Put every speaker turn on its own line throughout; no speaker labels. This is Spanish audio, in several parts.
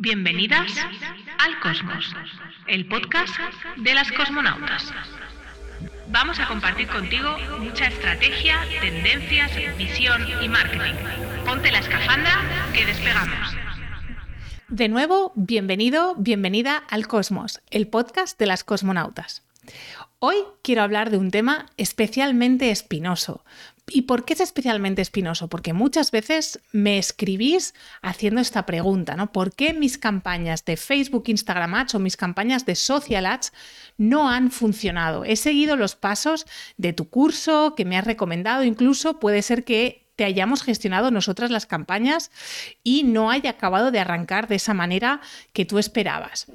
Bienvenidas al Cosmos, el podcast de las cosmonautas. Vamos a compartir contigo mucha estrategia, tendencias, visión y marketing. Ponte la escafanda que despegamos.
De nuevo, bienvenido, bienvenida al Cosmos, el podcast de las cosmonautas. Hoy quiero hablar de un tema especialmente espinoso, ¿Y por qué es especialmente espinoso? Porque muchas veces me escribís haciendo esta pregunta, ¿no? ¿Por qué mis campañas de Facebook, Instagram Ads o mis campañas de Social Ads no han funcionado? He seguido los pasos de tu curso que me has recomendado, incluso puede ser que te hayamos gestionado nosotras las campañas y no haya acabado de arrancar de esa manera que tú esperabas.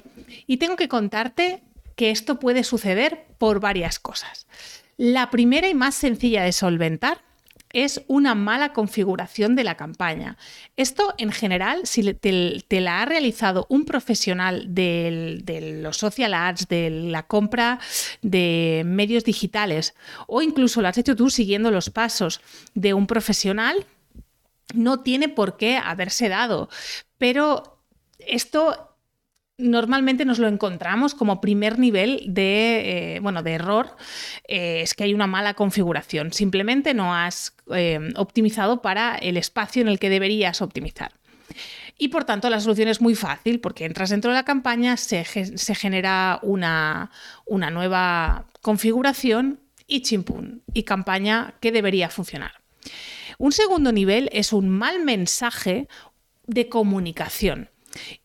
Y tengo que contarte que esto puede suceder por varias cosas. La primera y más sencilla de solventar es una mala configuración de la campaña. Esto en general, si te, la ha realizado un profesional de los social ads, de la compra de medios digitales, o incluso lo has hecho tú siguiendo los pasos de un profesional, no tiene por qué haberse dado. Pero esto normalmente nos lo encontramos como primer nivel de, eh, bueno, de error, eh, es que hay una mala configuración. Simplemente no has eh, optimizado para el espacio en el que deberías optimizar. Y por tanto la solución es muy fácil porque entras dentro de la campaña, se, se genera una, una, nueva configuración y chimpún, y campaña que debería funcionar. Un segundo nivel es un mal mensaje de comunicación.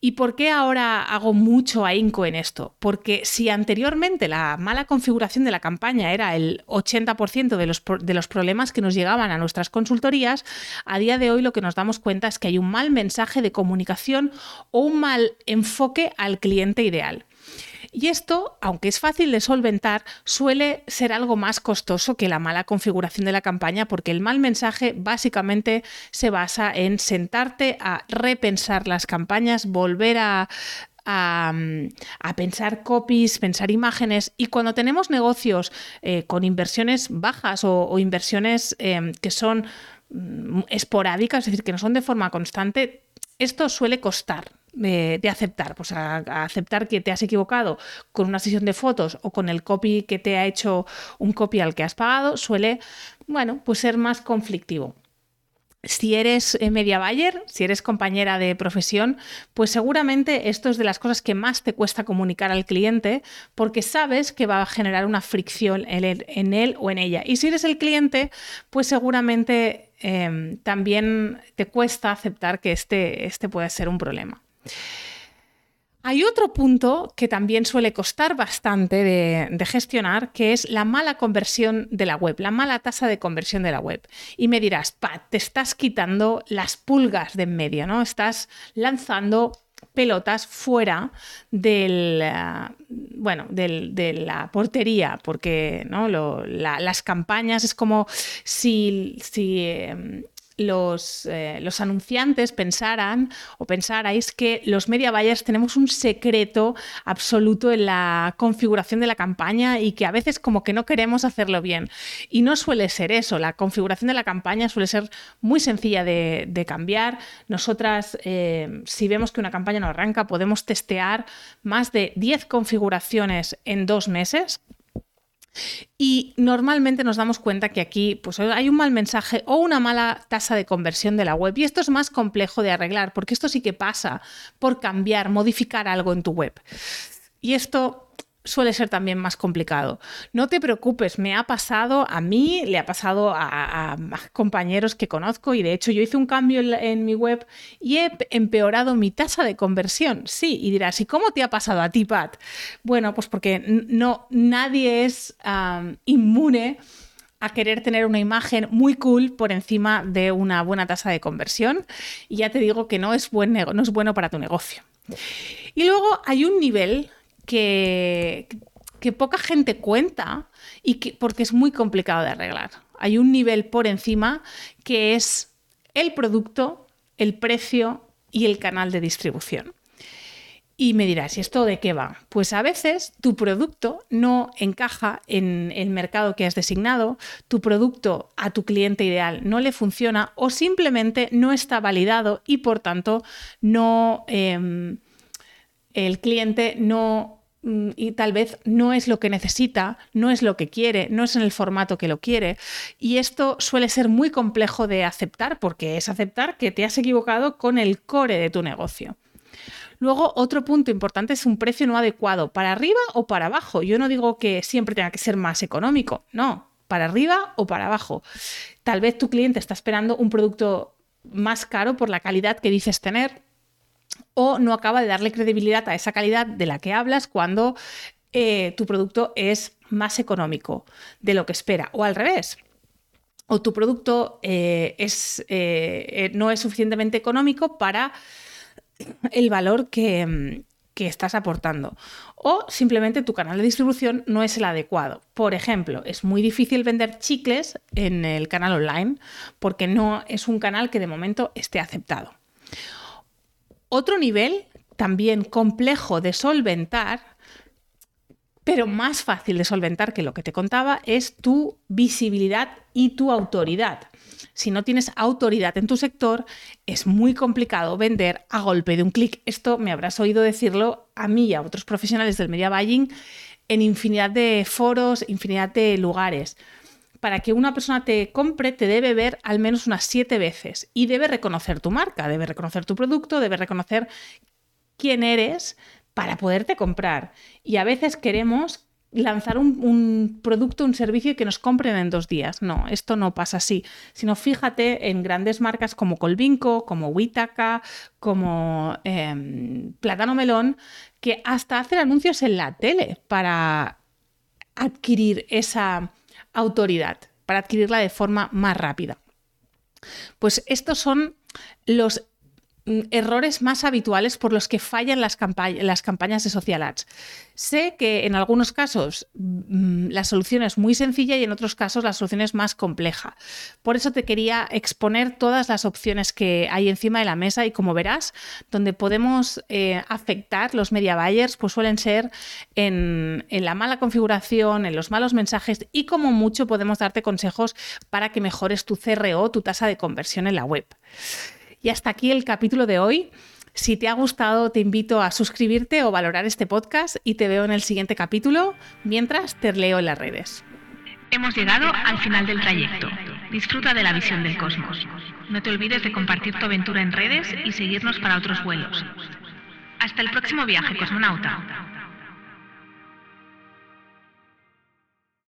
¿Y por qué ahora hago mucho ahínco en esto? Porque si anteriormente la mala configuración de la campaña era el 80% de los, de los problemas que nos llegaban a nuestras consultorías, a día de hoy lo que nos damos cuenta es que hay un mal mensaje de comunicación o un mal enfoque al cliente ideal. Y esto, aunque es fácil de solventar, suele ser algo más costoso que la mala configuración de la campaña porque el mal mensaje básicamente se basa en sentarte a repensar las campañas, volver a, pensar copies, pensar imágenes. Y cuando tenemos negocios eh, con inversiones bajas o, inversiones em, que son mm, esporádicas, es decir, que no son de forma constante, esto suele costar de, aceptar, pues a, aceptar que te has equivocado con una sesión de fotos o con el copy que te ha hecho un copy al que has pagado, suele, bueno, pues ser más conflictivo. Si eres eh, media buyer, si eres compañera de profesión, pues seguramente esto es de las cosas que más te cuesta comunicar al cliente porque sabes que va a generar una fricción en él, en él o en ella. Y si eres el cliente, pues seguramente em, también te cuesta aceptar que este, este puede ser un problema. Hay otro punto que también suele costar bastante de, gestionar, que es la mala conversión de la web, la mala tasa de conversión de la web. Y me dirás, Pat, te estás quitando las pulgas de en medio, ¿no? Estás lanzando pelotas fuera del, eh, bueno, de la portería, porque ¿no? las campañas es como si, si em, los, eh, los, anunciantes pensaran o pensarais que los media buyers tenemos un secreto absoluto en la configuración de la campaña y que a veces como que no queremos hacerlo bien. Y no suele ser eso, la configuración de la campaña suele ser muy sencilla de, cambiar. Nosotras, eh, si vemos que una campaña no arranca, podemos testear más de 10 configuraciones en dos meses y normalmente nos damos cuenta que aquí pues, hay un mal mensaje o una mala tasa de conversión de la web. Y esto es más complejo de arreglar, porque esto sí que pasa por cambiar, modificar algo en tu web. Y esto suele ser también más complicado. No te preocupes, me ha pasado a mí, le ha pasado a, compañeros que conozco y de hecho yo hice un cambio en, mi web y he empeorado mi tasa de conversión. Sí, y dirás, ¿y cómo te ha pasado a ti, Pat? Bueno, pues porque no, nadie es inmune a querer tener una imagen muy cool por encima de una buena tasa de conversión. Y ya te digo que no es, buen no es bueno para tu negocio. Y luego hay un nivel que, poca gente cuenta y que, porque es muy complicado de arreglar. Hay un nivel por encima que es el producto, el precio y el canal de distribución. Y me dirás, ¿y esto de qué va? Pues a veces tu producto no encaja en el mercado que has designado, tu producto a tu cliente ideal no le funciona o simplemente no está validado y por tanto no... Em, el cliente no y tal vez no es lo que necesita, no es lo que quiere, no es en el formato que lo quiere. Y esto suele ser muy complejo de aceptar porque es aceptar que te has equivocado con el core de tu negocio. Luego, otro punto importante es un precio no adecuado, para arriba o para abajo. Yo no digo que siempre tenga que ser más económico, no, para arriba o para abajo. Tal vez tu cliente está esperando un producto más caro por la calidad que dices tener o no acaba de darle credibilidad a esa calidad de la que hablas cuando eh, tu producto es más económico de lo que espera o al revés o tu producto eh, es, eh, no es suficientemente económico para el valor que, que estás aportando. O simplemente tu canal de distribución no es el adecuado. Por ejemplo, es muy difícil vender chicles en el canal online porque no es un canal que de momento esté aceptado. Otro nivel también complejo de solventar, pero más fácil de solventar que lo que te contaba, es tu visibilidad y tu autoridad si no tienes autoridad en tu sector, es muy complicado vender a golpe de un clic. Esto me habrás oído decirlo a mí y a otros profesionales del media buying en infinidad de foros, infinidad de lugares. Para que una persona te compre, te debe ver al menos unas siete veces y debe reconocer tu marca, debe reconocer tu producto, debe reconocer quién eres para poderte comprar. Y a veces queremos lanzar un, producto, un servicio y que nos compren en dos días. No, esto no pasa así. Sino fíjate en grandes marcas como Colvinco, como Witaka, como em, Plátano Melón, que hasta hacen anuncios en la tele para adquirir esa autoridad, para adquirirla de forma más rápida. Pues estos son los errores más habituales por los que fallan las, campañas de social ads. Sé que en algunos casos mm, la solución es muy sencilla y en otros casos la solución es más compleja. Por eso te quería exponer todas las opciones que hay encima de la mesa y como verás, donde podemos eh, afectar los media buyers, pues suelen ser en la mala configuración, en los malos mensajes y como mucho podemos darte consejos para que mejores tu CRO, tu tasa de conversión en la web. Y hasta aquí el capítulo de hoy. Si te ha gustado, te invito a suscribirte o valorar este podcast y te veo en el siguiente capítulo, mientras te leo en las redes.
Hemos llegado al final del trayecto. Disfruta de la visión del cosmos. No te olvides de compartir tu aventura en redes y seguirnos para otros vuelos. Hasta el próximo viaje, cosmonauta.